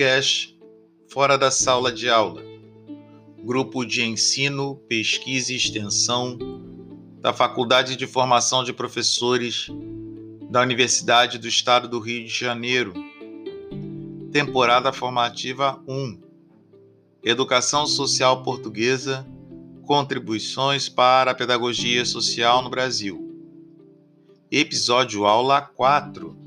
podcast Fora da Sala de Aula, grupo de ensino, pesquisa e extensão da Faculdade de Formação de Professores da Universidade do Estado do Rio de Janeiro, temporada formativa 1, Educação Social Portuguesa, contribuições para a pedagogia social no Brasil. Episódio aula 4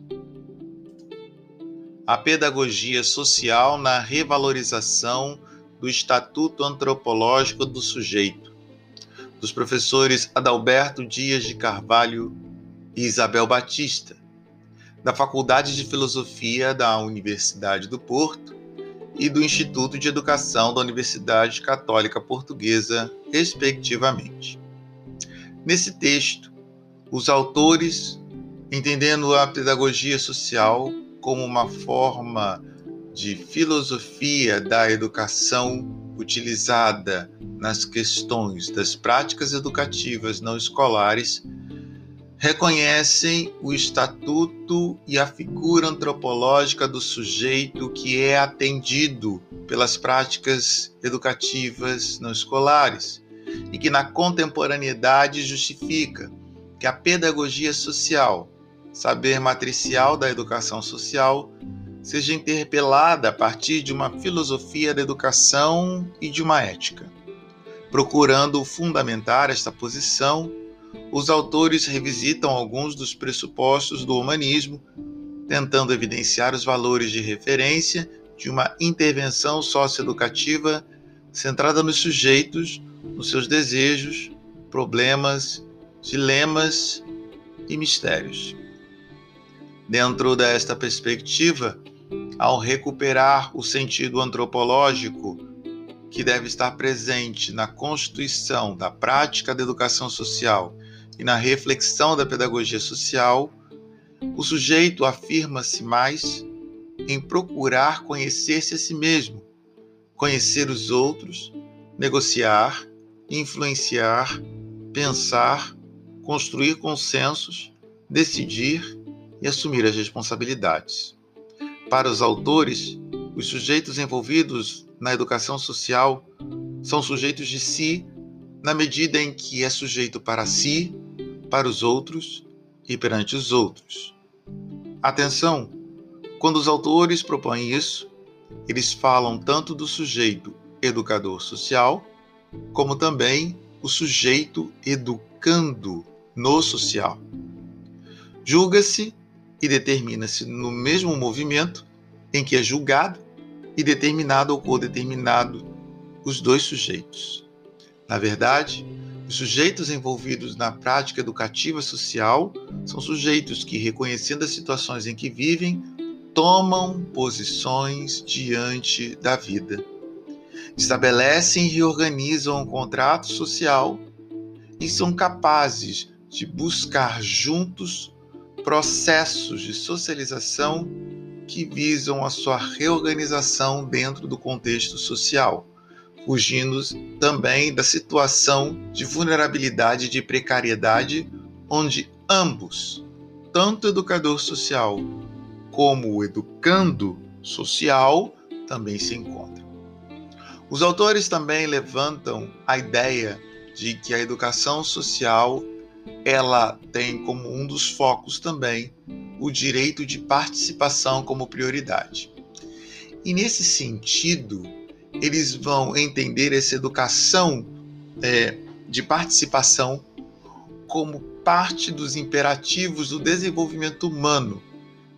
a pedagogia social na revalorização do estatuto antropológico do sujeito, dos professores Adalberto Dias de Carvalho e Isabel Batista, da Faculdade de Filosofia da Universidade do Porto e do Instituto de Educação da Universidade Católica Portuguesa, respectivamente. Nesse texto, os autores, entendendo a pedagogia social como uma forma de filosofia da educação utilizada nas questões das práticas educativas não escolares, reconhecem o estatuto e a figura antropológica do sujeito que é atendido pelas práticas educativas não escolares e que na contemporaneidade justifica que a pedagogia social saber matricial da educação social, seja interpelada a partir de uma filosofia da educação e de uma ética. Procurando fundamentar esta posição, os autores revisitam alguns dos pressupostos do humanismo, tentando evidenciar os valores de referência de uma intervenção socioeducativa centrada nos sujeitos, nos seus desejos, problemas, dilemas e mistérios. Dentro desta perspectiva, ao recuperar o sentido antropológico que deve estar presente na constituição da prática da educação social e na reflexão da pedagogia social, o sujeito afirma-se mais em procurar conhecer-se a si mesmo, conhecer os outros, negociar, influenciar, pensar, construir consensos, decidir e assumir as responsabilidades. Para os autores, os sujeitos envolvidos na educação social são sujeitos de si na medida em que é sujeito para si, para os outros e perante os outros. Atenção! Quando os autores propõem isso, eles falam tanto do sujeito educador social, como também o sujeito educando no social. Julga-se e determina-se no mesmo movimento em que é julgado e determinado ou codeterminado os dois sujeitos. Na verdade, os sujeitos envolvidos na prática educativa social são sujeitos que, reconhecendo as situações em que vivem, tomam posições diante da vida. Estabelecem e reorganizam um contrato social e são capazes de buscar juntos processos de socialização que visam a sua reorganização dentro do contexto social, fugindo também da situação de vulnerabilidade e de precariedade onde ambos, tanto o educador social como o educando social, também se encontram. Os autores também levantam a ideia de que a educação social ela tem como um dos focos também o direito de participação como prioridade. E nesse sentido, eles vão entender essa educação é, de participação como parte dos imperativos do desenvolvimento humano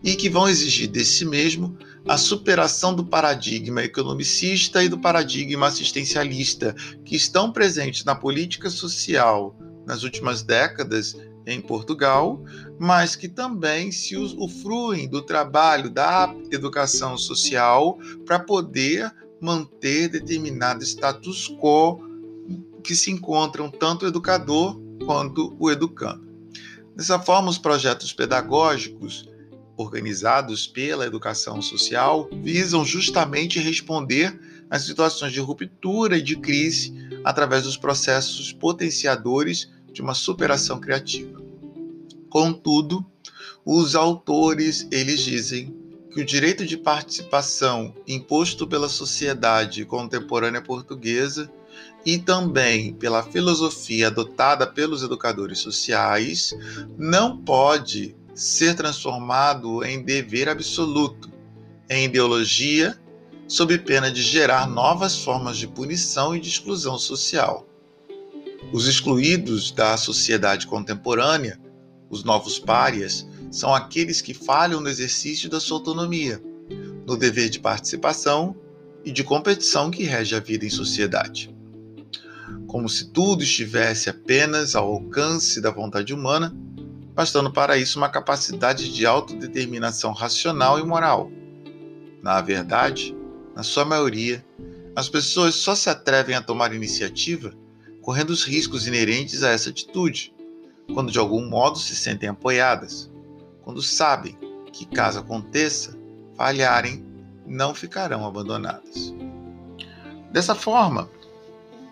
e que vão exigir desse mesmo a superação do paradigma economicista e do paradigma assistencialista que estão presentes na política social nas últimas décadas em Portugal, mas que também se usufruem do trabalho da educação social para poder manter determinado status quo que se encontram tanto o educador quanto o educando. Dessa forma, os projetos pedagógicos organizados pela educação social visam justamente responder às situações de ruptura e de crise através dos processos potenciadores de uma superação criativa. Contudo, os autores, eles dizem que o direito de participação imposto pela sociedade contemporânea portuguesa e também pela filosofia adotada pelos educadores sociais não pode ser transformado em dever absoluto, em ideologia, sob pena de gerar novas formas de punição e de exclusão social. Os excluídos da sociedade contemporânea, os novos párias, são aqueles que falham no exercício da sua autonomia, no dever de participação e de competição que rege a vida em sociedade. Como se tudo estivesse apenas ao alcance da vontade humana, bastando para isso uma capacidade de autodeterminação racional e moral. Na verdade, na sua maioria, as pessoas só se atrevem a tomar iniciativa correndo os riscos inerentes a essa atitude, quando de algum modo se sentem apoiadas, quando sabem que, caso aconteça, falharem, não ficarão abandonadas. Dessa forma,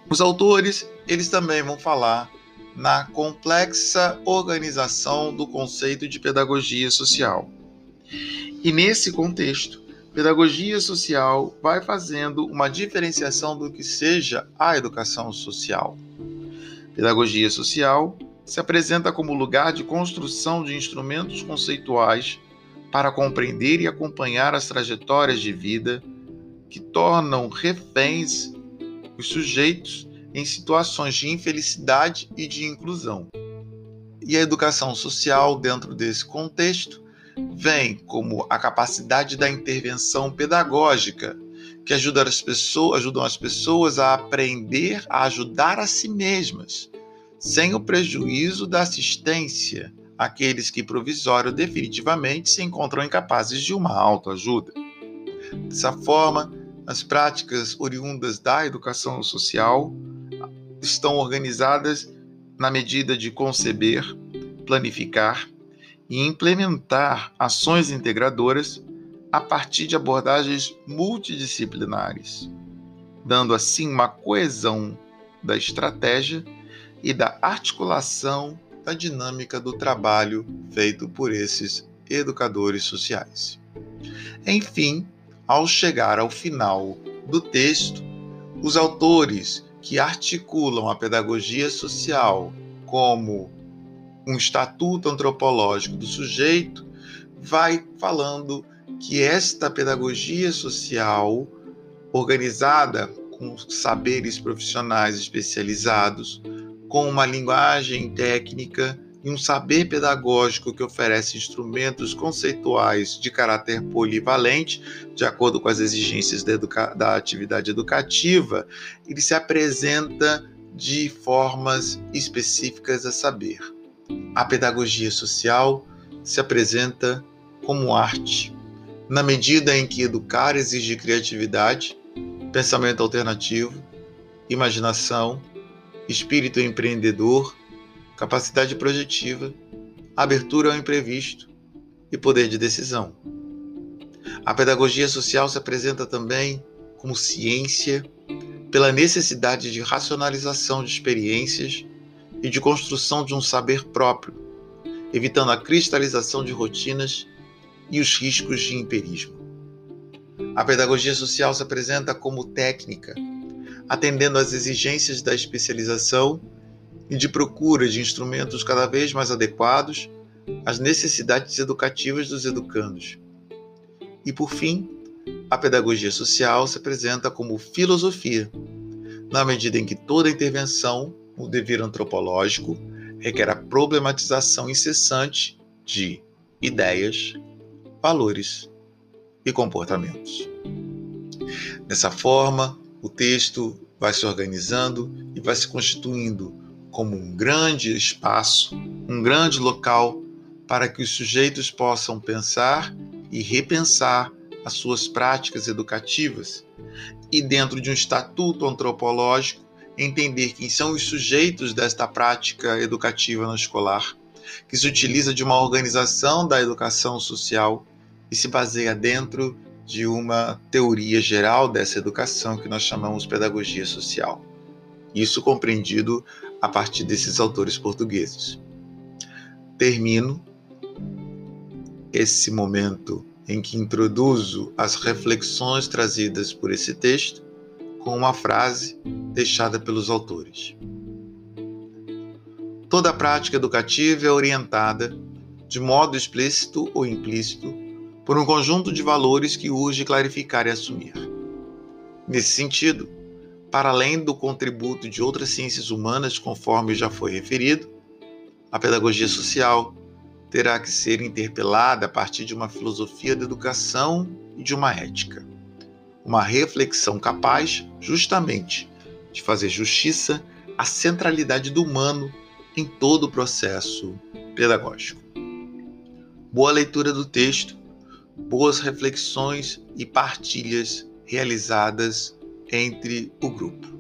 os autores, eles também vão falar na complexa organização do conceito de pedagogia social. E nesse contexto, pedagogia social vai fazendo uma diferenciação do que seja a educação social. Pedagogia social se apresenta como lugar de construção de instrumentos conceituais para compreender e acompanhar as trajetórias de vida que tornam reféns os sujeitos em situações de infelicidade e de inclusão. E a educação social, dentro desse contexto, vem como a capacidade da intervenção pedagógica, que ajuda as pessoas, ajudam as pessoas a aprender a ajudar a si mesmas, sem o prejuízo da assistência àqueles que provisório definitivamente se encontram incapazes de uma autoajuda. Dessa forma, as práticas oriundas da educação social estão organizadas na medida de conceber, planificar e implementar ações integradoras a partir de abordagens multidisciplinares, dando assim uma coesão da estratégia e da articulação da dinâmica do trabalho feito por esses educadores sociais. Enfim, ao chegar ao final do texto, os autores que articulam a pedagogia social como um estatuto antropológico do sujeito, vai falando que esta pedagogia social, organizada com saberes profissionais especializados, com uma linguagem técnica e um saber pedagógico que oferece instrumentos conceituais de caráter polivalente, de acordo com as exigências da, da atividade educativa, ele se apresenta de formas específicas a saber. A pedagogia social se apresenta como arte, na medida em que educar exige criatividade, pensamento alternativo, imaginação, espírito empreendedor capacidade projetiva, abertura ao imprevisto e poder de decisão. A pedagogia social se apresenta também como ciência pela necessidade de racionalização de experiências e de construção de um saber próprio, evitando a cristalização de rotinas e os riscos de empirismo. A pedagogia social se apresenta como técnica, atendendo às exigências da especialização e de procura de instrumentos cada vez mais adequados às necessidades educativas dos educandos. E, por fim, a pedagogia social se apresenta como filosofia, na medida em que toda intervenção no dever antropológico requer a problematização incessante de ideias, valores e comportamentos. Dessa forma, o texto vai se organizando e vai se constituindo como um grande espaço, um grande local para que os sujeitos possam pensar e repensar as suas práticas educativas e, dentro de um estatuto antropológico, entender quem são os sujeitos desta prática educativa no escolar, que se utiliza de uma organização da educação social e se baseia dentro de uma teoria geral dessa educação que nós chamamos pedagogia social. Isso compreendido a partir desses autores portugueses. Termino esse momento em que introduzo as reflexões trazidas por esse texto com uma frase deixada pelos autores. Toda prática educativa é orientada, de modo explícito ou implícito, por um conjunto de valores que urge clarificar e assumir. Nesse sentido, para além do contributo de outras ciências humanas, conforme já foi referido, a pedagogia social terá que ser interpelada a partir de uma filosofia da educação e de uma ética. Uma reflexão capaz, justamente, de fazer justiça à centralidade do humano em todo o processo pedagógico. Boa leitura do texto, boas reflexões e partilhas realizadas entre o grupo.